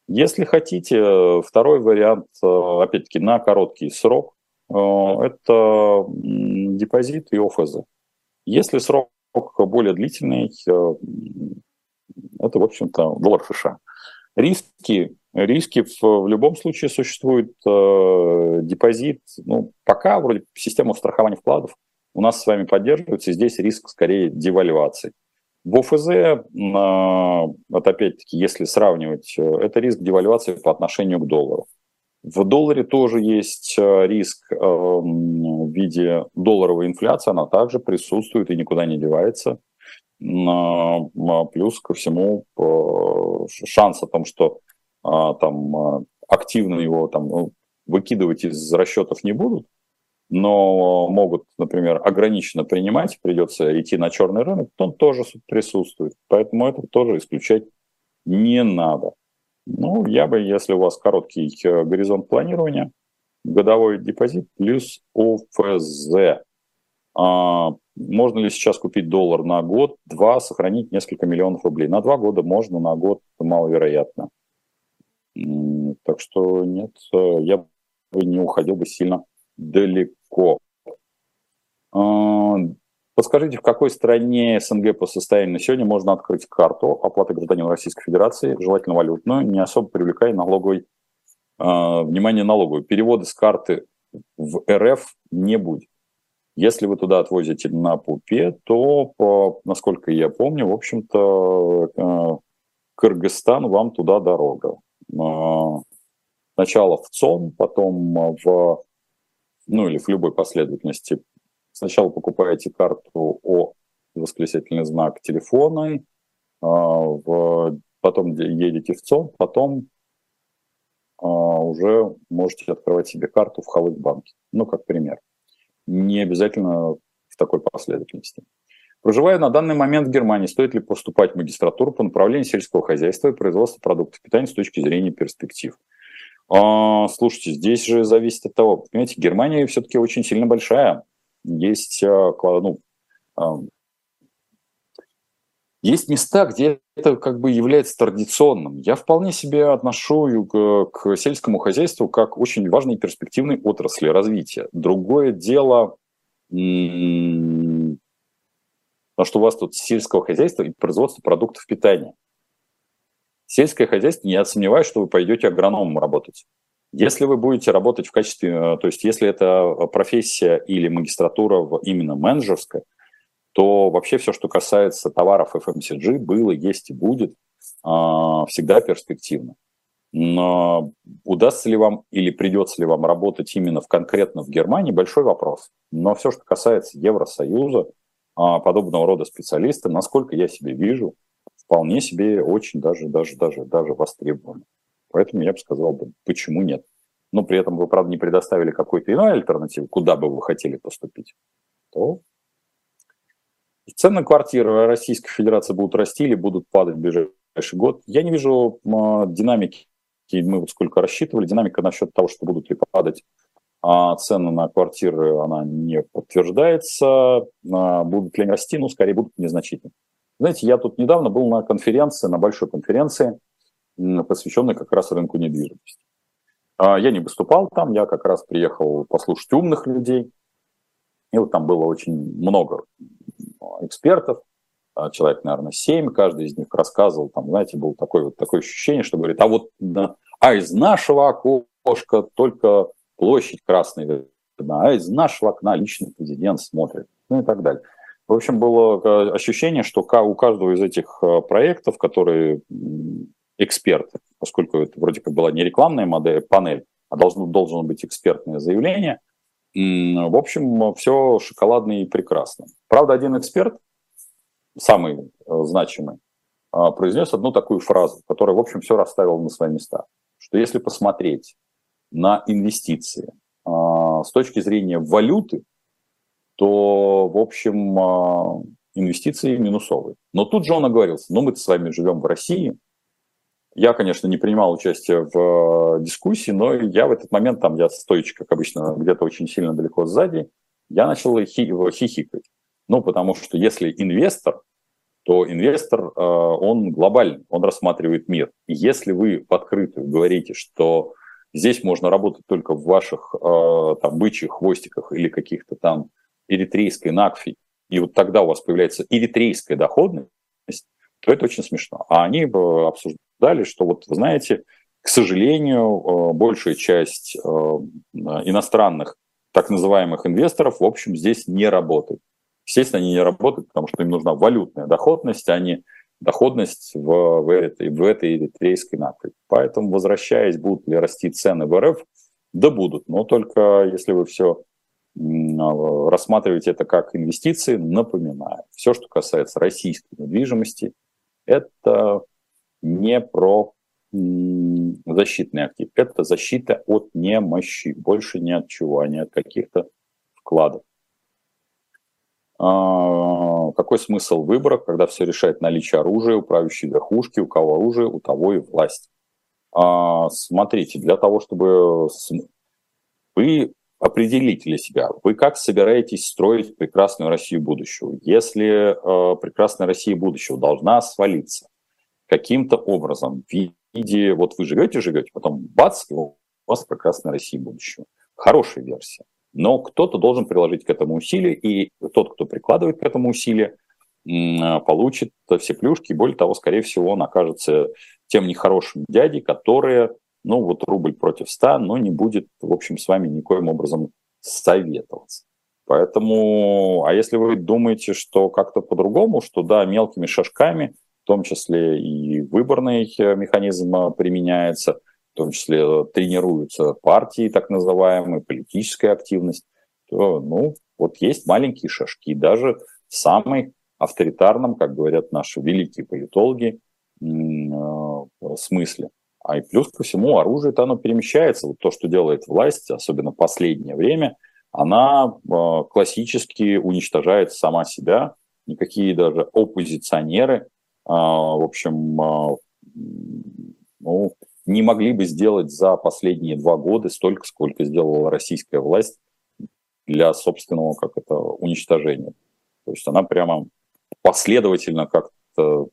Если хотите, второй вариант, э, опять-таки, на короткий срок, это депозит и ОФЗ. Если срок более длительный, э, это, в общем-то, доллар США. Риски, риски в, в любом случае существуют. Депозит, ну, пока вроде система страхования вкладов у нас с вами поддерживается, здесь риск скорее девальвации. В ОФЗ, вот опять-таки, если сравнивать, э, это риск девальвации по отношению к доллару. В долларе тоже есть э, риск эм, в виде долларовой инфляции, она также присутствует и никуда не девается. Плюс ко всему шанс о том, что а, там активно его там ну, выкидывать из расчетов не будут, но могут, например, ограниченно принимать, придется идти на черный рынок, он тоже присутствует. Поэтому это тоже исключать не надо. Ну, я бы, если у вас короткий э, горизонт планирования, годовой депозит плюс ОФЗ. А, можно ли сейчас купить доллар на год, два, сохранить несколько миллионов рублей? На два года можно, на год маловероятно. Так что нет, э, я бы не уходил бы сильно далеко. Подскажите, в какой стране СНГ по состоянию на сегодня можно открыть карту оплаты гражданину Российской Федерации, желательно валютную, не особо привлекая налоговый, э, внимание налоговой. Переводы с карты в РФ не будет. Если вы туда отвозите на ПУПе, то, по, насколько я помню, в общем-то, э, Кыргызстан вам туда дорога. Э, сначала в ЦОМ, потом в ну или в любой последовательности. Сначала покупаете карту О восклицательный знак телефона, а, потом едете в ЦОМ, потом а, уже можете открывать себе карту в Халык-банке. Ну, как пример. Не обязательно в такой последовательности. Проживая на данный момент в Германии, стоит ли поступать в магистратуру по направлению сельского хозяйства и производства продуктов питания с точки зрения перспектив? А, слушайте, здесь же зависит от того, понимаете, Германия все-таки очень сильно большая. Есть, а, ну, а, есть места, где это как бы является традиционным. Я вполне себе отношу к, сельскому хозяйству как очень важной перспективной отрасли развития. Другое дело, что у вас тут сельского хозяйства и производство продуктов питания. Сельское хозяйство, я сомневаюсь, что вы пойдете агрономом работать. Если вы будете работать в качестве, э, то есть если это профессия или магистратура именно менеджерская, то вообще все, что касается товаров FMCG, было, есть и будет, а, всегда перспективно. Но удастся ли вам или придется ли вам работать именно в конкретно в Германии, большой вопрос. Но все, что касается Евросоюза, а, подобного рода специалисты, насколько я себе вижу, вполне себе очень даже, даже, даже, даже востребованы. Поэтому я бы сказал, бы, почему нет. Но при этом вы, правда, не предоставили какой-то иной альтернативы, куда бы вы хотели поступить, то цены квартиры Российской Федерации будут расти или будут падать в ближайший год. Я не вижу э, динамики. Мы вот сколько рассчитывали, динамика насчет того, что будут ли падать а цены на квартиры, она не подтверждается. А будут ли они расти? Ну, скорее, будут незначительно. Знаете, я тут недавно был на конференции, на большой конференции, посвященной как раз рынку недвижимости. А, я не выступал там, я как раз приехал послушать умных людей. И вот там было очень много экспертов. а, человек, наверное, 7, каждый из них рассказывал, там, знаете, было такое, вот, такое ощущение, что говорит, а вот, да, а из нашего окошка только площадь красной видна, а из нашего окна личный президент смотрит, ну и так далее. В общем, было э, ощущение, что у каждого из этих э, проектов, которые эксперты, поскольку это вроде как была не рекламная модель, панель, а должно, должно быть экспертное заявление, в общем, все шоколадно и прекрасно. Правда, один эксперт самый э, значимый, а, произнес одну такую фразу, которая, в общем, все расставила на свои места. Что если посмотреть на инвестиции а, с точки зрения валюты, то, в общем, инвестиции минусовые. Но тут же он оговорился, ну мы с вами живем в России, я, конечно, не принимал участие в дискуссии, но я в этот момент, там я стоечь, как обычно, где-то очень сильно далеко сзади, я начал хи- хихикать. Ну, потому что если инвестор, то инвестор, э, он глобальный, он рассматривает мир. И если вы в открытую говорите, что здесь можно работать только в ваших э, там, бычьих хвостиках или каких-то там эритрейской накфи, и вот тогда у вас появляется эритрейская доходность, то это очень смешно. А они обсуждали, что вот, вы знаете, к сожалению, э, большая часть иностранных так называемых инвесторов, в общем, здесь не работает. Естественно, они не работают, потому что им нужна валютная доходность, а не доходность в, в, этой, в этой эритрейской нафте. Поэтому, возвращаясь, будут ли расти цены в РФ, да будут, но только если вы все рассматриваете это как инвестиции, напоминаю, все, что касается российской недвижимости, это не про защитный актив, это защита от немощи, больше ни от чего, а не от каких-то вкладов. А, какой смысл выбора, когда все решает наличие оружия, у правящей верхушки, у кого оружие, у того и власть. А, смотрите, для того, чтобы вы определите для себя, вы как собираетесь строить прекрасную Россию будущего. Если э, прекрасная Россия будущего должна свалиться каким-то образом в виде, вот вы живете, живете, потом бац, и у вас прекрасная Россия будущего. Хорошая версия. Но кто-то должен приложить к этому усилия, и тот, кто прикладывает к этому усилия, получит все плюшки, более того, скорее всего, он окажется тем нехорошим дядей, который, ну вот рубль против ста, но не будет, в общем, с вами никоим образом советоваться. Поэтому, а если вы думаете, что как-то по-другому, что да, мелкими шажками, в том числе и выборный э, механизм э, применяется – в том числе э, тренируются партии, так называемые, политическая активность, то, ну, вот есть маленькие шажки, даже в самой авторитарном, как говорят наши великие политологи, смысле. А и плюс ко всему оружие-то оно перемещается. Вот то, что делает власть, особенно последнее время, она классически уничтожает сама себя. Никакие даже оппозиционеры, в общем, ну, не могли бы сделать за последние два года столько, сколько сделала российская власть для собственного как это уничтожения. То есть она прямо последовательно как-то, то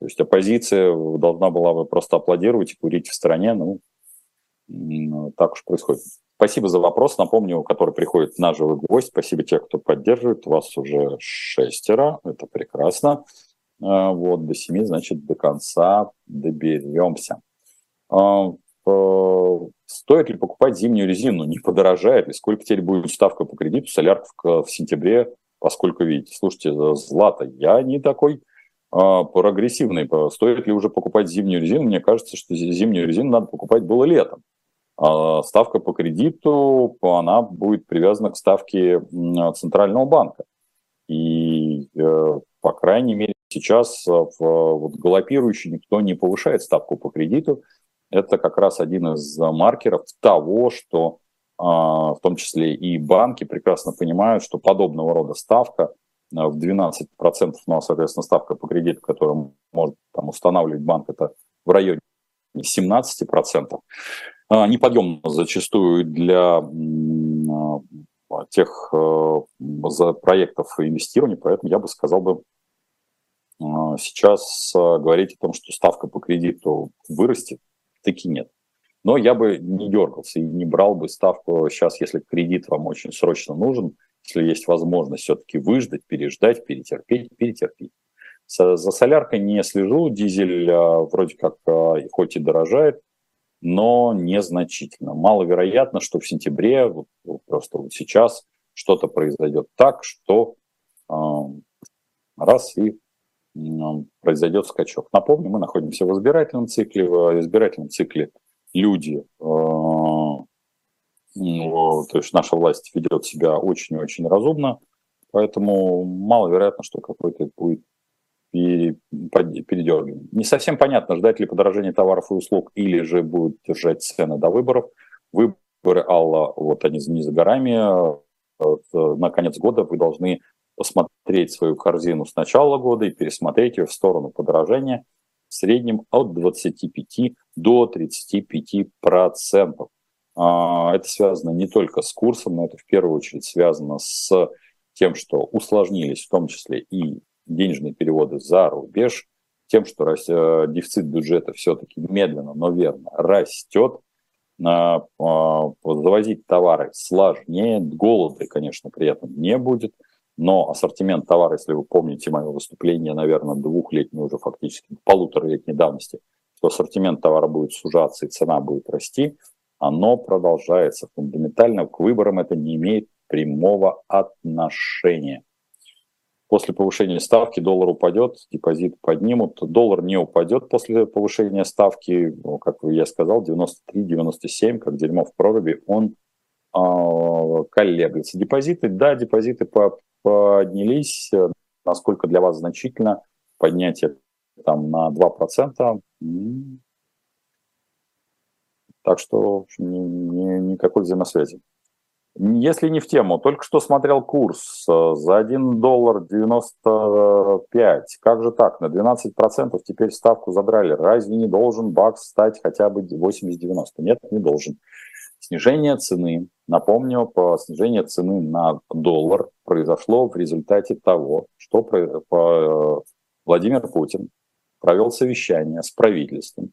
есть оппозиция должна была бы просто аплодировать и курить в стороне, ну, так уж происходит. Спасибо за вопрос. Напомню, который приходит на живой гость. Спасибо тех, кто поддерживает. Вас уже шестеро. Это прекрасно. А, вот, до семи, значит, до конца доберемся. А, стоит ли покупать зимнюю резину, не подорожает ли, сколько теперь будет ставка по кредиту, солярка в, сентябре, поскольку видите, слушайте, Злата, я не такой а, прогрессивный, стоит ли уже покупать зимнюю резину, мне кажется, что зимнюю резину надо покупать было летом. Ставка по кредиту, она будет привязана к ставке Центрального банка. И, э, по крайней мере, сейчас в вот, галопирующий никто не повышает ставку по кредиту, это как раз один из маркеров того, что а, в том числе и банки прекрасно понимают, что подобного рода ставка а, в 12%, ну, а, соответственно, ставка по кредиту, которую может там, устанавливать банк, это в районе 17%, неподъемно зачастую для тех за проектов инвестирования, поэтому я бы сказал бы сейчас говорить о том, что ставка по кредиту вырастет, таки нет. Но я бы не дергался и не брал бы ставку сейчас, если кредит вам очень срочно нужен, если есть возможность все-таки выждать, переждать, перетерпеть, перетерпеть. За соляркой не слежу, дизель вроде как хоть и дорожает, но незначительно. Маловероятно, что в сентябре, вот, просто вот сейчас, что-то произойдет так, что э, раз и произойдет скачок. Напомню, мы находимся в избирательном цикле. В избирательном цикле люди, э, то есть наша власть ведет себя очень-очень разумно, поэтому маловероятно, что какой-то будет передергиваем. Не совсем понятно, ждать ли подорожания товаров и услуг или же будут держать цены до выборов. Выборы Алла, вот они не за горами. На конец года вы должны посмотреть свою корзину с начала года и пересмотреть ее в сторону подорожания в среднем от 25 до 35 процентов. А, это связано не только с курсом, но это в первую очередь связано с тем, что усложнились в том числе и денежные переводы за рубеж, тем, что э, дефицит бюджета все-таки медленно, но верно растет, а, завозить товары сложнее, голода, конечно, при этом не будет, но ассортимент товара, если вы помните мое выступление, наверное, двухлетней уже фактически, полуторалетней давности, что ассортимент товара будет сужаться и цена будет расти, оно продолжается. Фундаментально к выборам это не имеет прямого отношения. После повышения ставки доллар упадет, депозит поднимут. Доллар не упадет после повышения ставки, как я сказал, 93-97, как дерьмо в проруби, он э, колеблется. Депозиты, да, депозиты поднялись, насколько для вас значительно, поднятие там на 2%. Так что в общем, ни, ни, никакой взаимосвязи. Если не в тему, только что смотрел курс э, за 1 доллар 95. Как же так? На 12% теперь ставку задрали. Разве не должен бакс стать хотя бы 80-90? Нет, не должен. Снижение цены, напомню, по снижение цены на доллар произошло в результате того, что Владимир Путин провел совещание с правительством,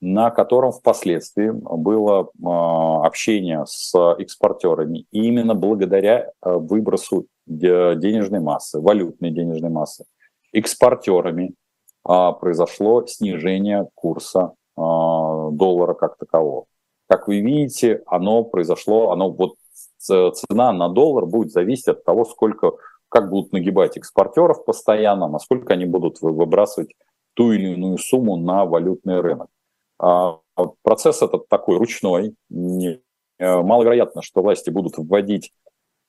на котором впоследствии было а, общение с экспортерами. И именно благодаря а, выбросу денежной массы, валютной денежной массы, экспортерами а, произошло снижение курса доллара как такового. Как вы видите, оно произошло, оно вот цена на доллар будет зависеть от того, сколько, как будут нагибать экспортеров постоянно, насколько они будут выбрасывать ту или иную сумму на валютный рынок. А, процесс этот такой ручной. Э, маловероятно, что власти будут вводить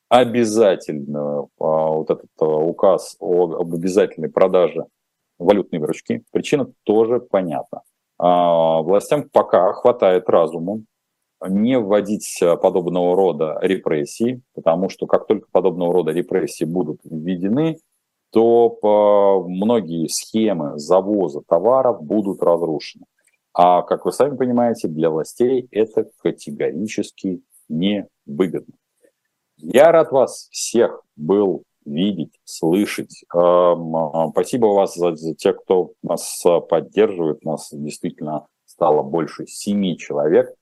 обязательно а, вот этот а, указ об обязательной продаже валютной выручки. Причина тоже понятна. Властям пока хватает разума не вводить подобного рода репрессии, потому что как только подобного рода репрессии будут введены, то многие схемы завоза товаров будут разрушены. А, как вы сами понимаете, для властей это категорически невыгодно. Я рад вас всех был видеть, слышать. А, спасибо вас за, за тех, кто нас поддерживает. Нас действительно стало больше семи человек.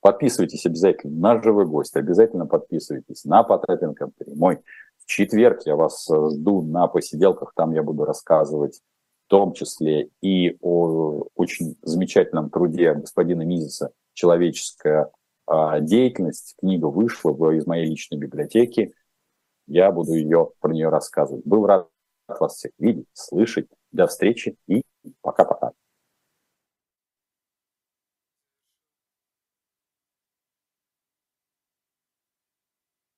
Подписывайтесь обязательно на «Живой гость», обязательно подписывайтесь на Потапенко прямой. В четверг я вас жду на посиделках, там я буду рассказывать в том числе и о очень замечательном труде господина Мизиса «Человеческая а, деятельность». Книга вышла из моей личной библиотеки. Я буду ее про нее рассказывать. Был рад вас всех видеть, слышать. До встречи и пока-пока.